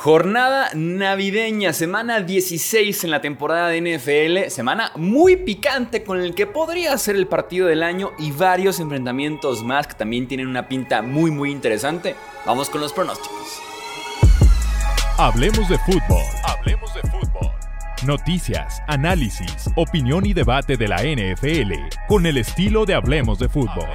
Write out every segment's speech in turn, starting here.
Jornada navideña, semana 16 en la temporada de NFL, semana muy picante con el que podría ser el partido del año y varios enfrentamientos más que también tienen una pinta muy muy interesante. Vamos con los pronósticos. Hablemos de fútbol. Hablemos de fútbol. Noticias, análisis, opinión y debate de la NFL con el estilo de Hablemos de fútbol.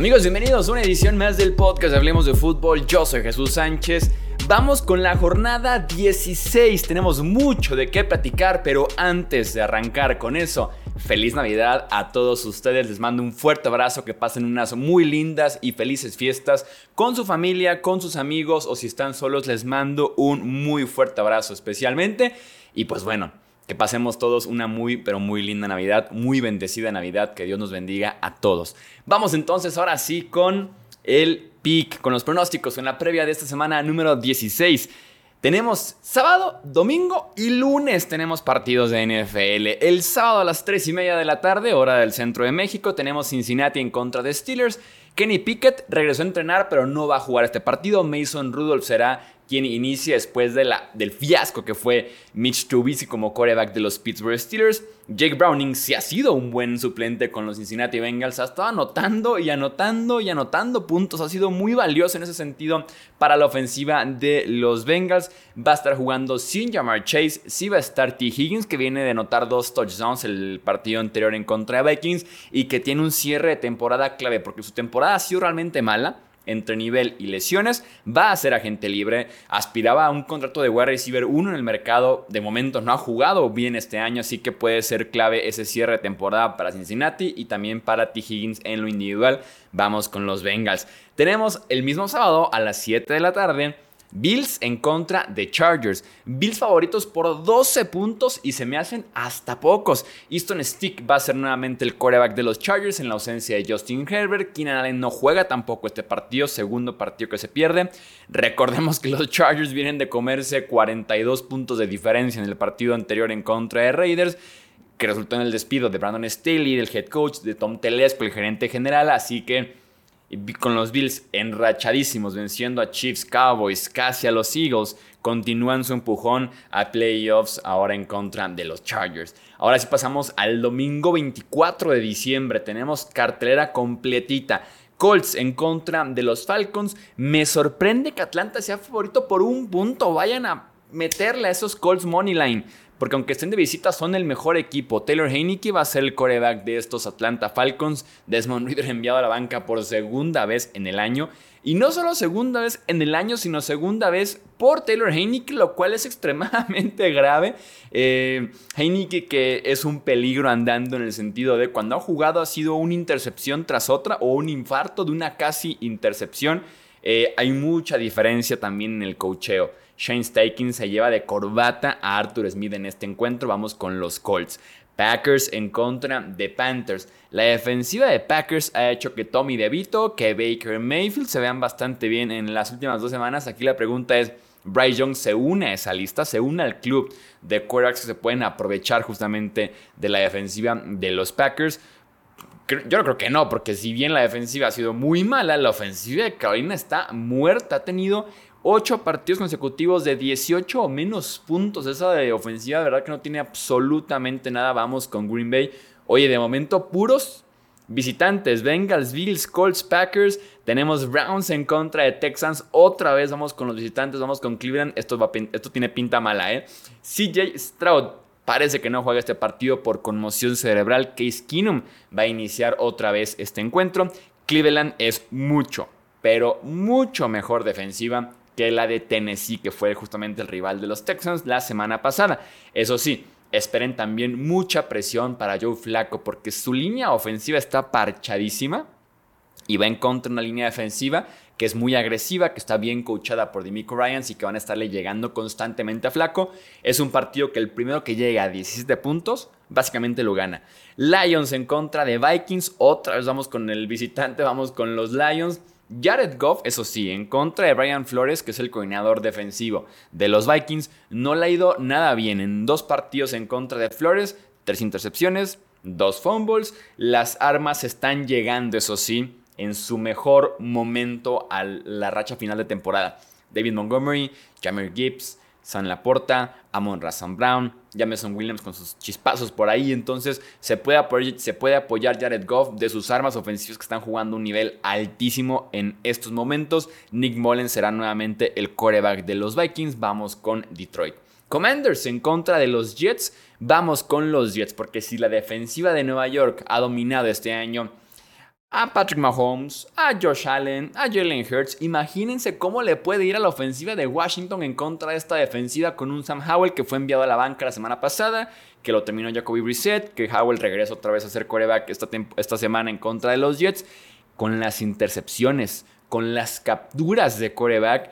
Amigos, bienvenidos a una edición más del podcast Hablemos de Fútbol. Yo soy Jesús Sánchez. Vamos con la jornada 16. Tenemos mucho de qué platicar, pero antes de arrancar con eso, feliz Navidad a todos ustedes. Les mando un fuerte abrazo, que pasen unas muy lindas y felices fiestas con su familia, con sus amigos o si están solos, les mando un muy fuerte abrazo especialmente. Y pues bueno, que pasemos todos una muy, pero muy linda Navidad, muy bendecida Navidad, que Dios nos bendiga a todos. Vamos entonces ahora sí con el pick, con los pronósticos en la previa de esta semana número 16. Tenemos sábado, domingo y lunes tenemos partidos de NFL. El sábado a las 3 y media de la tarde, hora del centro de México, tenemos Cincinnati en contra de Steelers. Kenny Pickett regresó a entrenar, pero no va a jugar este partido. Mason Rudolph será quien inicia después de la, del fiasco que fue Mitch Trubisky como quarterback de los Pittsburgh Steelers. Jake Browning sí ha sido un buen suplente con los Cincinnati Bengals, ha estado anotando y anotando y anotando puntos, ha sido muy valioso en ese sentido para la ofensiva de los Bengals. Va a estar jugando sin Jamar Chase, sí va a estar T. Higgins que viene de anotar dos touchdowns el partido anterior en contra de Vikings y que tiene un cierre de temporada clave porque su temporada ha sido realmente mala entre nivel y lesiones, va a ser agente libre. Aspiraba a un contrato de wide receiver 1 en el mercado. De momento no ha jugado bien este año, así que puede ser clave ese cierre de temporada para Cincinnati y también para T. Higgins en lo individual. Vamos con los Bengals. Tenemos el mismo sábado a las 7 de la tarde Bills en contra de Chargers. Bills favoritos por 12 puntos y se me hacen hasta pocos. Easton Stick va a ser nuevamente el quarterback de los Chargers en la ausencia de Justin Herbert. Keenan Allen no juega tampoco este partido, segundo partido que se pierde. Recordemos que los Chargers vienen de comerse 42 puntos de diferencia en el partido anterior en contra de Raiders que resultó en el despido de Brandon Staley, del head coach, de Tom Telesco, el gerente general, así que con los Bills enrachadísimos, venciendo a Chiefs, Cowboys, casi a los Eagles, continúan su empujón a playoffs ahora en contra de los Chargers. Ahora sí pasamos al domingo 24 de diciembre, tenemos cartelera completita. Colts en contra de los Falcons. Me sorprende que Atlanta sea favorito por un punto. Vayan a meterle a esos Colts Money Line porque aunque estén de visita son el mejor equipo. Taylor Heineke va a ser el coreback de estos Atlanta Falcons. Desmond Reader enviado a la banca por segunda vez en el año. Y no solo segunda vez en el año, sino segunda vez por Taylor Heineke, lo cual es extremadamente grave. Eh, Heineke que es un peligro andando en el sentido de cuando ha jugado ha sido una intercepción tras otra o un infarto de una casi intercepción. Eh, hay mucha diferencia también en el cocheo. Shane Steichen se lleva de corbata a Arthur Smith en este encuentro. Vamos con los Colts. Packers en contra de Panthers. La defensiva de Packers ha hecho que Tommy DeVito, que Baker Mayfield se vean bastante bien en las últimas dos semanas. Aquí la pregunta es, Bryce Young se une a esa lista, se une al club de quarterbacks que se pueden aprovechar justamente de la defensiva de los Packers. Yo no creo que no, porque si bien la defensiva ha sido muy mala, la ofensiva de Carolina está muerta. Ha tenido 8 partidos consecutivos de 18 o menos puntos. Esa de ofensiva, verdad que no tiene absolutamente nada. Vamos con Green Bay. Oye, de momento puros visitantes. Bengals, Bills, Colts, Packers. Tenemos Browns en contra de Texans. Otra vez vamos con los visitantes. Vamos con Cleveland. Esto, va, esto tiene pinta mala, ¿eh? CJ Stroud. Parece que no juega este partido por conmoción cerebral. Case Keenum va a iniciar otra vez este encuentro. Cleveland es mucho, pero mucho mejor defensiva que la de Tennessee, que fue justamente el rival de los Texans la semana pasada. Eso sí, esperen también mucha presión para Joe Flaco, porque su línea ofensiva está parchadísima y va en contra de una línea defensiva que es muy agresiva, que está bien coachada por Demico Ryans y que van a estarle llegando constantemente a Flaco. Es un partido que el primero que llega a 17 puntos, básicamente lo gana. Lions en contra de Vikings, otra vez vamos con el visitante, vamos con los Lions. Jared Goff, eso sí, en contra de Brian Flores, que es el coordinador defensivo de los Vikings, no le ha ido nada bien. En dos partidos en contra de Flores, tres intercepciones, dos fumbles. Las armas están llegando, eso sí, en su mejor momento a la racha final de temporada. David Montgomery, Jamir Gibbs, San Laporta, Amon Razan Brown, Jameson Williams con sus chispazos por ahí. Entonces se puede, apoyar, Jared Goff de sus armas ofensivas que están jugando un nivel altísimo en estos momentos. Nick Mullens será nuevamente el coreback de los Vikings. Vamos con Detroit. Commanders en contra de los Jets. Vamos con los Jets porque si la defensiva de Nueva York ha dominado este año a Patrick Mahomes, a Josh Allen, a Jalen Hurts. Imagínense cómo le puede ir a la ofensiva de Washington en contra de esta defensiva con un Sam Howell que fue enviado a la banca la semana pasada, que lo terminó Jacoby Brissett, que Howell regresa otra vez a ser coreback esta, esta semana en contra de los Jets, con las intercepciones, con las capturas de coreback.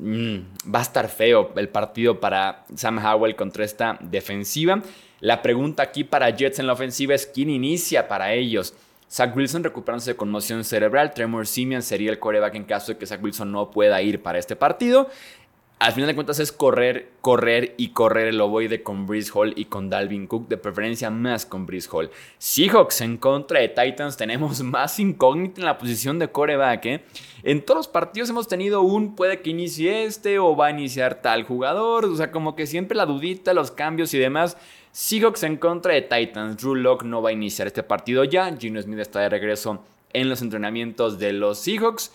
Mm, va a estar feo el partido para Sam Howell contra esta defensiva. La pregunta aquí para Jets en la ofensiva es quién inicia para ellos. Zach Wilson recuperándose de conmoción cerebral. Tremor Simeon sería el coreback en caso de que Zach Wilson no pueda ir para este partido. Al final de cuentas es correr, correr y correr el ovoide con Breeze Hall y con Dalvin Cook, de preferencia más con Breeze Hall. Seahawks en contra de Titans, tenemos más incógnita en la posición de coreback. ¿eh? En todos los partidos hemos tenido un puede que inicie este o va a iniciar tal jugador, o sea, como que siempre la dudita, los cambios y demás. Seahawks en contra de Titans. Drew Locke no va a iniciar este partido ya. Gino Smith está de regreso en los entrenamientos de los Seahawks.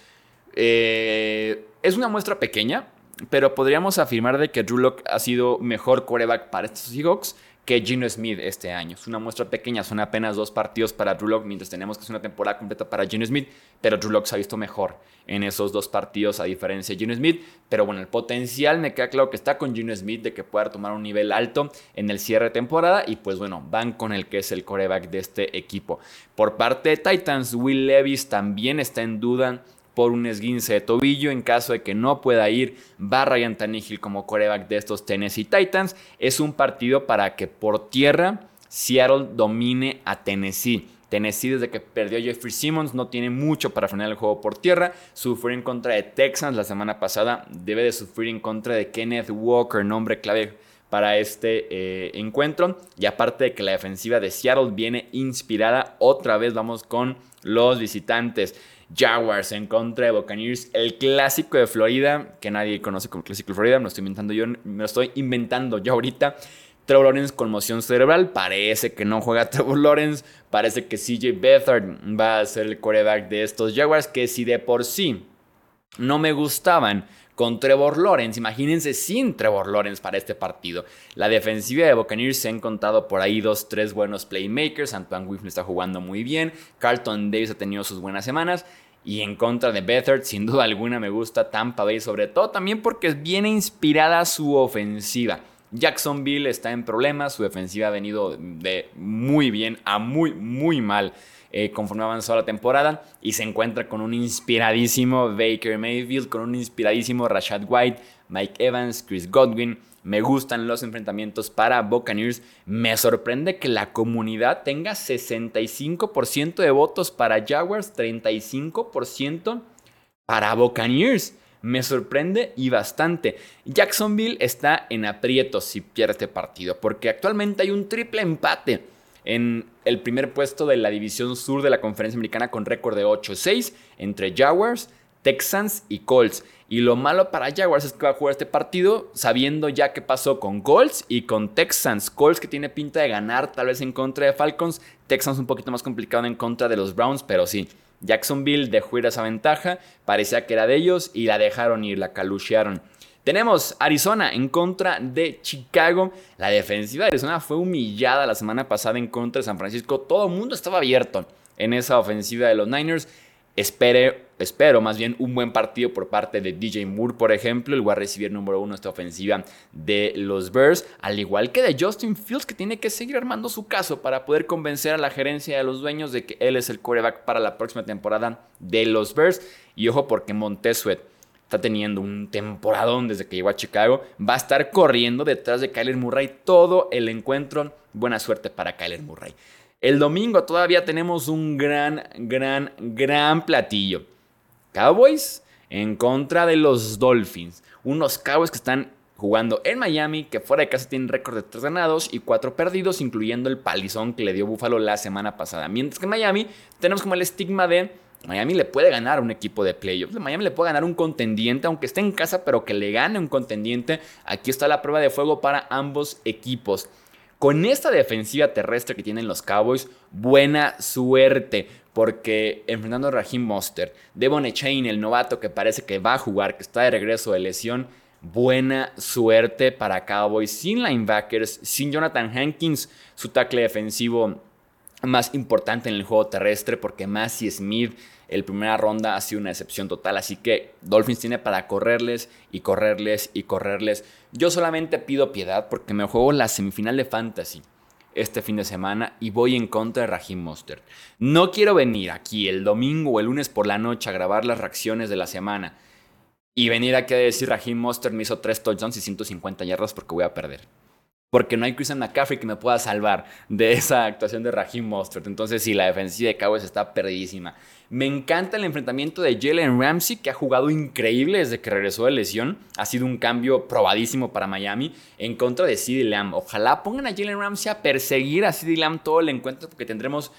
Eh, es una muestra pequeña, pero podríamos afirmar de que Drew Locke ha sido mejor quarterback para estos Seahawks que Gino Smith este año. Es una muestra pequeña, son apenas dos partidos para Drew mientras tenemos que hacer una temporada completa para Gino Smith, pero Drew se ha visto mejor en esos dos partidos a diferencia de Gino Smith. Pero bueno, el potencial me queda claro que está con Gino Smith de que pueda tomar un nivel alto en el cierre de temporada y pues bueno, van con el que es el coreback de este equipo. Por parte de Titans, Will Levis también está en duda por un esguince de tobillo. En caso de que no pueda ir, va Ryan Tannehill como coreback de estos Tennessee Titans. Es un partido para que por tierra Seattle domine a Tennessee. Tennessee desde que perdió Jeffrey Simmons no tiene mucho para frenar el juego por tierra. Sufrió en contra de Texans la semana pasada. Debe de sufrir en contra de Kenneth Walker, nombre clave para este eh, encuentro. Y aparte de que la defensiva de Seattle viene inspirada, otra vez vamos con los visitantes. Jaguars en contra de Buccaneers, el clásico de Florida, que nadie conoce como clásico de Florida, me lo estoy inventando yo, me lo estoy inventando yo ahorita. Trevor Lawrence con moción cerebral, parece que no juega Trevor Lawrence, parece que CJ Beathard va a ser el quarterback de estos Jaguars, que si de por sí no me gustaban con Trevor Lawrence. Imagínense sin Trevor Lawrence para este partido. La defensiva de Buccaneers se han contado por ahí dos, tres buenos playmakers. Antoine Whitney está jugando muy bien. Carlton Davis ha tenido sus buenas semanas. Y en contra de Bethard, sin duda alguna me gusta Tampa Bay, sobre todo también porque viene inspirada su ofensiva. Jacksonville está en problemas, su defensiva ha venido de muy bien a muy, muy mal eh, conforme avanzó la temporada y se encuentra con un inspiradísimo Baker Mayfield, con un inspiradísimo Rashad White, Mike Evans, Chris Godwin. Me gustan los enfrentamientos para Buccaneers. Me sorprende que la comunidad tenga 65% de votos para Jaguars, 35% para Buccaneers. Me sorprende y bastante. Jacksonville está en aprietos si pierde este partido, porque actualmente hay un triple empate en el primer puesto de la división sur de la conferencia americana con récord de 8-6 entre Jaguars, Texans y Colts. Y lo malo para Jaguars es que va a jugar este partido sabiendo ya qué pasó con Colts y con Texans. Colts que tiene pinta de ganar tal vez en contra de Falcons. Texans un poquito más complicado en contra de los Browns, pero sí. Jacksonville dejó ir esa ventaja, parecía que era de ellos y la dejaron ir, la caluchearon. Tenemos Arizona en contra de Chicago. La defensiva de Arizona fue humillada la semana pasada en contra de San Francisco. Todo el mundo estaba abierto en esa ofensiva de los Niners. Espere, espero más bien un buen partido por parte de DJ Moore, por ejemplo, el va a recibir número uno esta ofensiva de los Bears, al igual que de Justin Fields, que tiene que seguir armando su caso para poder convencer a la gerencia de los dueños de que él es el quarterback para la próxima temporada de los Bears. Y ojo, porque Montesuet está teniendo un temporadón desde que llegó a Chicago, va a estar corriendo detrás de Kyler Murray todo el encuentro. Buena suerte para Kyler Murray. El domingo todavía tenemos un gran, gran, gran platillo. Cowboys en contra de los Dolphins. Unos Cowboys que están jugando en Miami, que fuera de casa tienen récord de 3 ganados y 4 perdidos, incluyendo el palizón que le dio Buffalo la semana pasada. Mientras que en Miami tenemos como el estigma de Miami le puede ganar a un equipo de playoffs. Miami le puede ganar un contendiente, aunque esté en casa, pero que le gane un contendiente. Aquí está la prueba de fuego para ambos equipos. Con esta defensiva terrestre que tienen los Cowboys, buena suerte. Porque enfrentando a Raheem Monster, Devon Echain, el novato que parece que va a jugar, que está de regreso de lesión, buena suerte para Cowboys. Sin linebackers, sin Jonathan Hankins, su tackle defensivo más importante en el juego terrestre porque Massey Smith el primera ronda ha sido una excepción total, así que Dolphins tiene para correrles y correrles y correrles. Yo solamente pido piedad porque me juego la semifinal de Fantasy este fin de semana y voy en contra de Raheem Mostert. No quiero venir aquí el domingo o el lunes por la noche a grabar las reacciones de la semana y venir aquí a decir Raheem Mostert me hizo 3 touchdowns y 150 yardas porque voy a perder porque no hay Christian McCaffrey que me pueda salvar de esa actuación de Raheem Mostert. Entonces, sí, la defensiva de Cowboys está perdidísima. Me encanta el enfrentamiento de Jalen Ramsey, que ha jugado increíble desde que regresó de lesión. Ha sido un cambio probadísimo para Miami en contra de CeeDee Lamb. Ojalá pongan a Jalen Ramsey a perseguir a CeeDee Lamb todo el encuentro, porque tendremos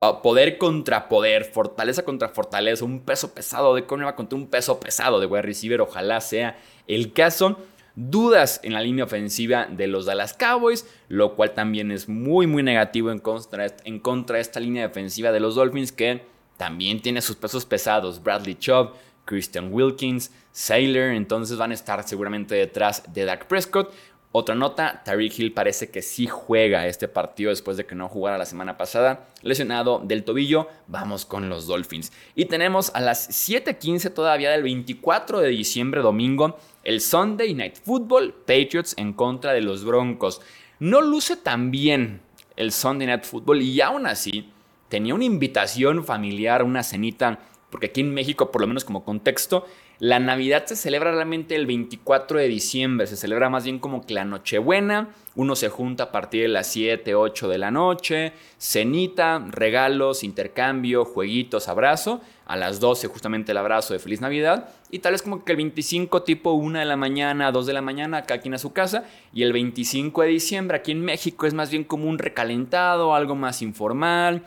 ah, poder contra poder, fortaleza contra fortaleza, un peso pesado de cornerback contra un peso pesado de wide receiver. Ojalá sea el caso dudas en la línea ofensiva de los Dallas Cowboys, lo cual también es muy muy negativo en contra, en contra de esta línea defensiva de los Dolphins que también tiene sus pesos pesados, Bradley Chubb, Christian Wilkins, Sailor, entonces van a estar seguramente detrás de Dak Prescott. Otra nota, Tyreek Hill parece que sí juega este partido después de que no jugara la semana pasada, lesionado del tobillo. Vamos con los Dolphins. Y tenemos a las 7:15 todavía del 24 de diciembre, domingo, el Sunday Night Football, Patriots en contra de los Broncos. No luce tan bien el Sunday Night Football y aún así tenía una invitación familiar, una cenita, porque aquí en México, por lo menos como contexto, la Navidad se celebra realmente el 24 de diciembre, se celebra más bien como que la Nochebuena, uno se junta a partir de las 7, 8 de la noche, cenita, regalos, intercambio, jueguitos, abrazo, a las 12 justamente el abrazo de Feliz Navidad, y tal vez como que el 25 tipo 1 de la mañana, 2 de la mañana, cada quien a su casa, y el 25 de diciembre aquí en México es más bien como un recalentado, algo más informal,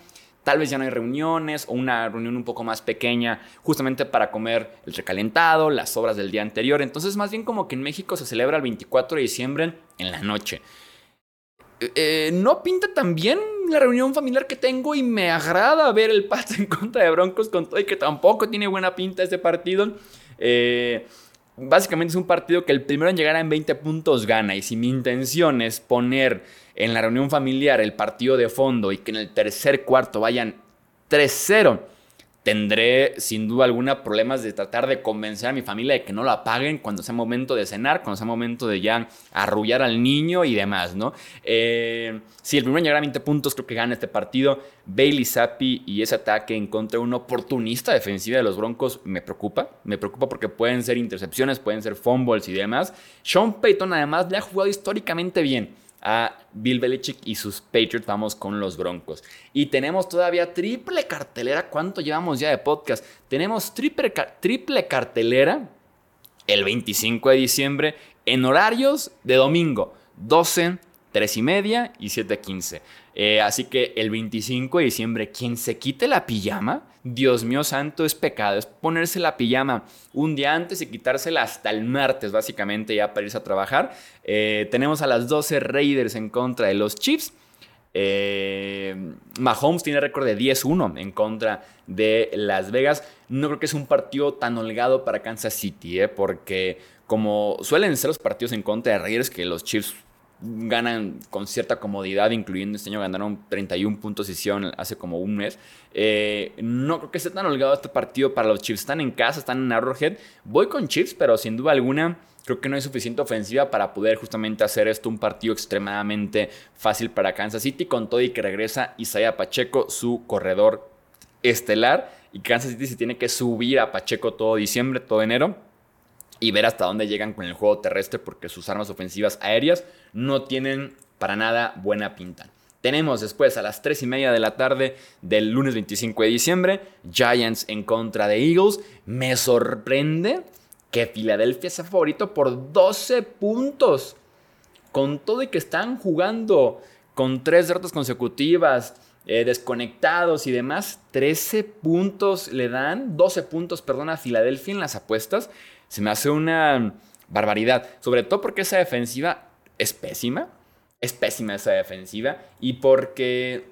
Tal vez ya no hay reuniones o una reunión un poco más pequeña justamente para comer el recalentado, las sobras del día anterior. Entonces más bien como que en México se celebra el 24 de diciembre en la noche. Eh, eh, no pinta tan bien la reunión familiar que tengo y me agrada ver el Pats en contra de Broncos con todo y que tampoco tiene buena pinta este partido. Eh, básicamente es un partido que el primero en llegar a 20 puntos gana y si mi intención es poner en la reunión familiar el partido de fondo y que en el tercer cuarto vayan 3-0, tendré sin duda alguna problemas de tratar de convencer a mi familia de que no lo apaguen cuando sea momento de cenar, cuando sea momento de ya arrullar al niño y demás, ¿no? Eh, si el primero llegar a 20 puntos, creo que gana este partido. Bailey Zappi y ese ataque en contra de una oportunista defensiva de los Broncos me preocupa. Me preocupa porque pueden ser intercepciones, pueden ser fumbles y demás. Sean Payton además le ha jugado históricamente bien a Bill Belichick y sus Patriots. Vamos con los Broncos. Y tenemos todavía triple cartelera. ¿Cuánto llevamos ya de podcast? Tenemos triple, triple cartelera el 25 de diciembre en horarios de domingo. 12, 3 y media y 7.15. Eh, así que el 25 de diciembre, quien se quite la pijama, Dios mío santo, es pecado. Es ponerse la pijama un día antes y quitársela hasta el martes, básicamente, ya para irse a trabajar. Eh, tenemos a las 12 Raiders en contra de los Chiefs. Eh, Mahomes tiene récord de 10-1 en contra de Las Vegas. No creo que es un partido tan holgado para Kansas City, porque como suelen ser los partidos en contra de Raiders, que los Chiefs ganan con cierta comodidad, incluyendo este año ganaron 31 puntos hicieron hace como un mes. Eh, no creo que esté tan holgado este partido para los Chiefs. Están en casa, están en Arrowhead. Voy con Chiefs, pero sin duda alguna creo que no hay suficiente ofensiva para poder justamente hacer esto un partido extremadamente fácil para Kansas City, con todo y que regresa Isaiah Pacheco, su corredor estelar. Y Kansas City se tiene que subir a Pacheco todo diciembre, todo enero y ver hasta dónde llegan con el juego terrestre porque sus armas ofensivas aéreas no tienen para nada buena pinta. Tenemos después a las 3 y media de la tarde del lunes 25 de diciembre, Giants en contra de Eagles. Me sorprende que Filadelfia sea favorito por 12 puntos. Con todo y que están jugando con tres derrotas consecutivas, eh, desconectados y demás, 13 puntos le dan, 12 puntos, perdón, a Filadelfia en las apuestas. Se me hace una barbaridad, sobre todo porque esa defensiva es pésima, es pésima esa defensiva y porque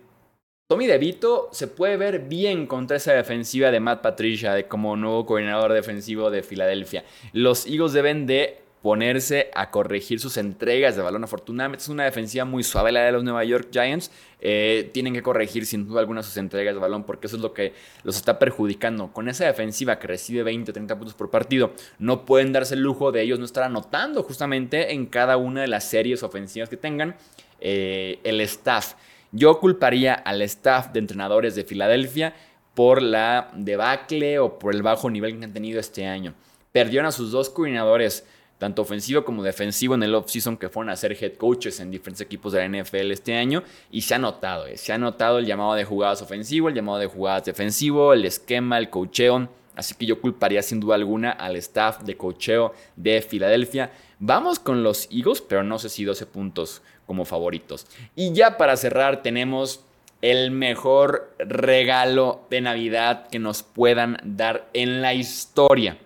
Tommy DeVito se puede ver bien contra esa defensiva de Matt Patricia como nuevo coordinador defensivo de Filadelfia. Los Eagles deben de ponerse a corregir sus entregas de balón. Afortunadamente es una defensiva muy suave la de los Nueva York Giants. Eh, tienen que corregir sin duda alguna sus entregas de balón porque eso es lo que los está perjudicando. Con esa defensiva que recibe 20 o 30 puntos por partido, no pueden darse el lujo de ellos no estar anotando justamente en cada una de las series ofensivas que tengan eh, el staff. Yo culparía al staff de entrenadores de Filadelfia por la debacle o por el bajo nivel que han tenido este año. Perdieron a sus dos coordinadores tanto ofensivo como defensivo en el offseason que fueron a ser head coaches en diferentes equipos de la NFL este año y se ha notado, eh, se ha notado el llamado de jugadas ofensivo, el llamado de jugadas defensivo, el esquema, el cocheo, así que yo culparía sin duda alguna al staff de cocheo de Filadelfia. Vamos con los Eagles, pero no sé si 12 puntos como favoritos. Y ya para cerrar tenemos el mejor regalo de Navidad que nos puedan dar en la historia.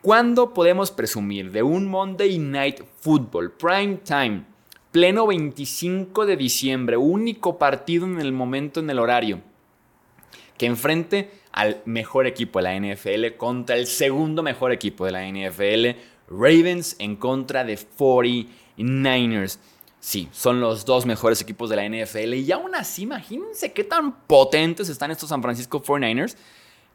¿Cuándo podemos presumir de un Monday Night Football Prime Time, pleno 25 de diciembre, único partido en el momento en el horario, que enfrente al mejor equipo de la NFL contra el segundo mejor equipo de la NFL, Ravens en contra de 49ers? Sí, son los dos mejores equipos de la NFL y aún así imagínense qué tan potentes están estos San Francisco 49ers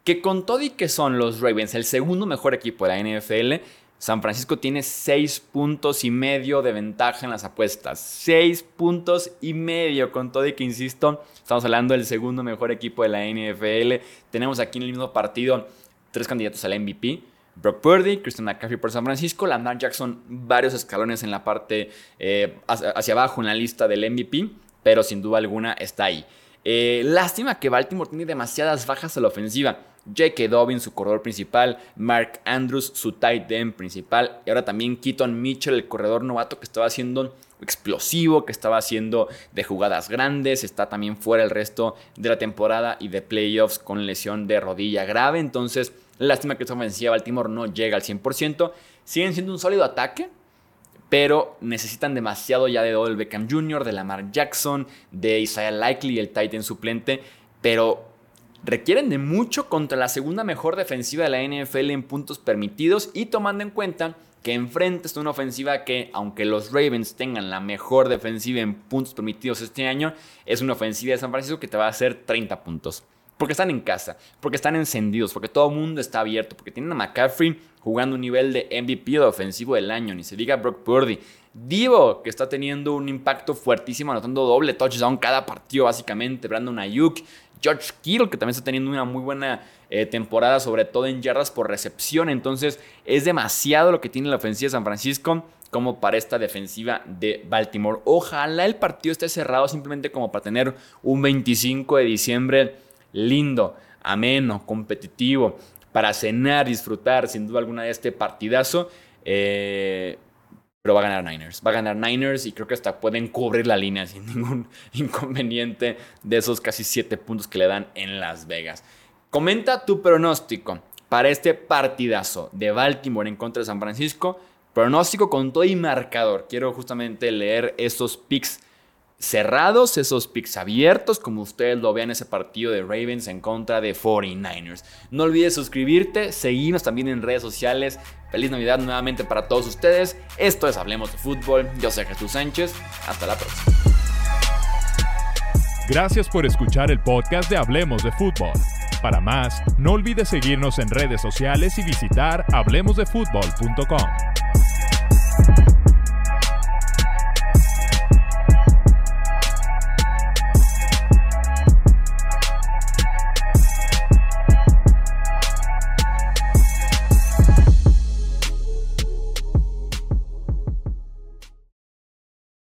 que con todo y que son los Ravens el segundo mejor equipo de la NFL, San Francisco tiene 6 puntos y medio de ventaja en las apuestas. 6 puntos y medio, con todo y que, insisto, estamos hablando del segundo mejor equipo de la NFL. Tenemos aquí en el mismo partido tres candidatos al MVP. Brock Purdy, Christian McCaffrey por San Francisco, Lamar Jackson, varios escalones en la parte eh, hacia abajo en la lista del MVP, pero sin duda alguna está ahí. Eh, lástima que Baltimore tiene demasiadas bajas a la ofensiva. J.K. Dobbins, su corredor principal, Mark Andrews, su tight end principal, y ahora también Keaton Mitchell, el corredor novato que estaba haciendo explosivo, que estaba haciendo de jugadas grandes, está también fuera el resto de la temporada y de playoffs con lesión de rodilla grave, entonces lástima que esta ofensiva Baltimore no llega al 100%, siguen siendo un sólido ataque, pero necesitan demasiado ya de Odell Beckham Jr., de Lamar Jackson, de Isaiah Likely, el tight end suplente, pero requieren de mucho contra la segunda mejor defensiva de la NFL en puntos permitidos y tomando en cuenta que enfrente está una ofensiva que, aunque los Ravens tengan la mejor defensiva en puntos permitidos este año, es una ofensiva de San Francisco que te va a hacer 30 puntos. Porque están en casa, porque están encendidos, porque todo el mundo está abierto, porque tienen a McCaffrey jugando un nivel de MVP de ofensivo del año, ni se diga Brock Purdy. Divo, que está teniendo un impacto fuertísimo, anotando doble touchdown cada partido, básicamente. Brandon Ayuk, George Kittle, que también está teniendo una muy buena eh, temporada, sobre todo en yardas por recepción. Entonces, es demasiado lo que tiene la ofensiva de San Francisco como para esta defensiva de Baltimore. Ojalá el partido esté cerrado simplemente como para tener un 25 de diciembre lindo, ameno, competitivo, para cenar, disfrutar sin duda alguna de este partidazo. Eh, pero va a ganar Niners. Va a ganar Niners y creo que hasta pueden cubrir la línea sin ningún inconveniente de esos casi 7 puntos que le dan en Las Vegas. Comenta tu pronóstico para este partidazo de Baltimore en contra de San Francisco. Pronóstico con todo y marcador. Quiero justamente leer estos picks cerrados, esos picks abiertos, como ustedes lo vean ese partido de Ravens en contra de 49ers. No olvides suscribirte, seguirnos también en redes sociales. Feliz Navidad nuevamente para todos ustedes. Esto es Hablemos de Fútbol. Yo soy Jesús Sánchez. Hasta la próxima. Gracias por escuchar el podcast de Hablemos de Fútbol. Para más, no olvides seguirnos en redes sociales y visitar hablemosdefutbol.com.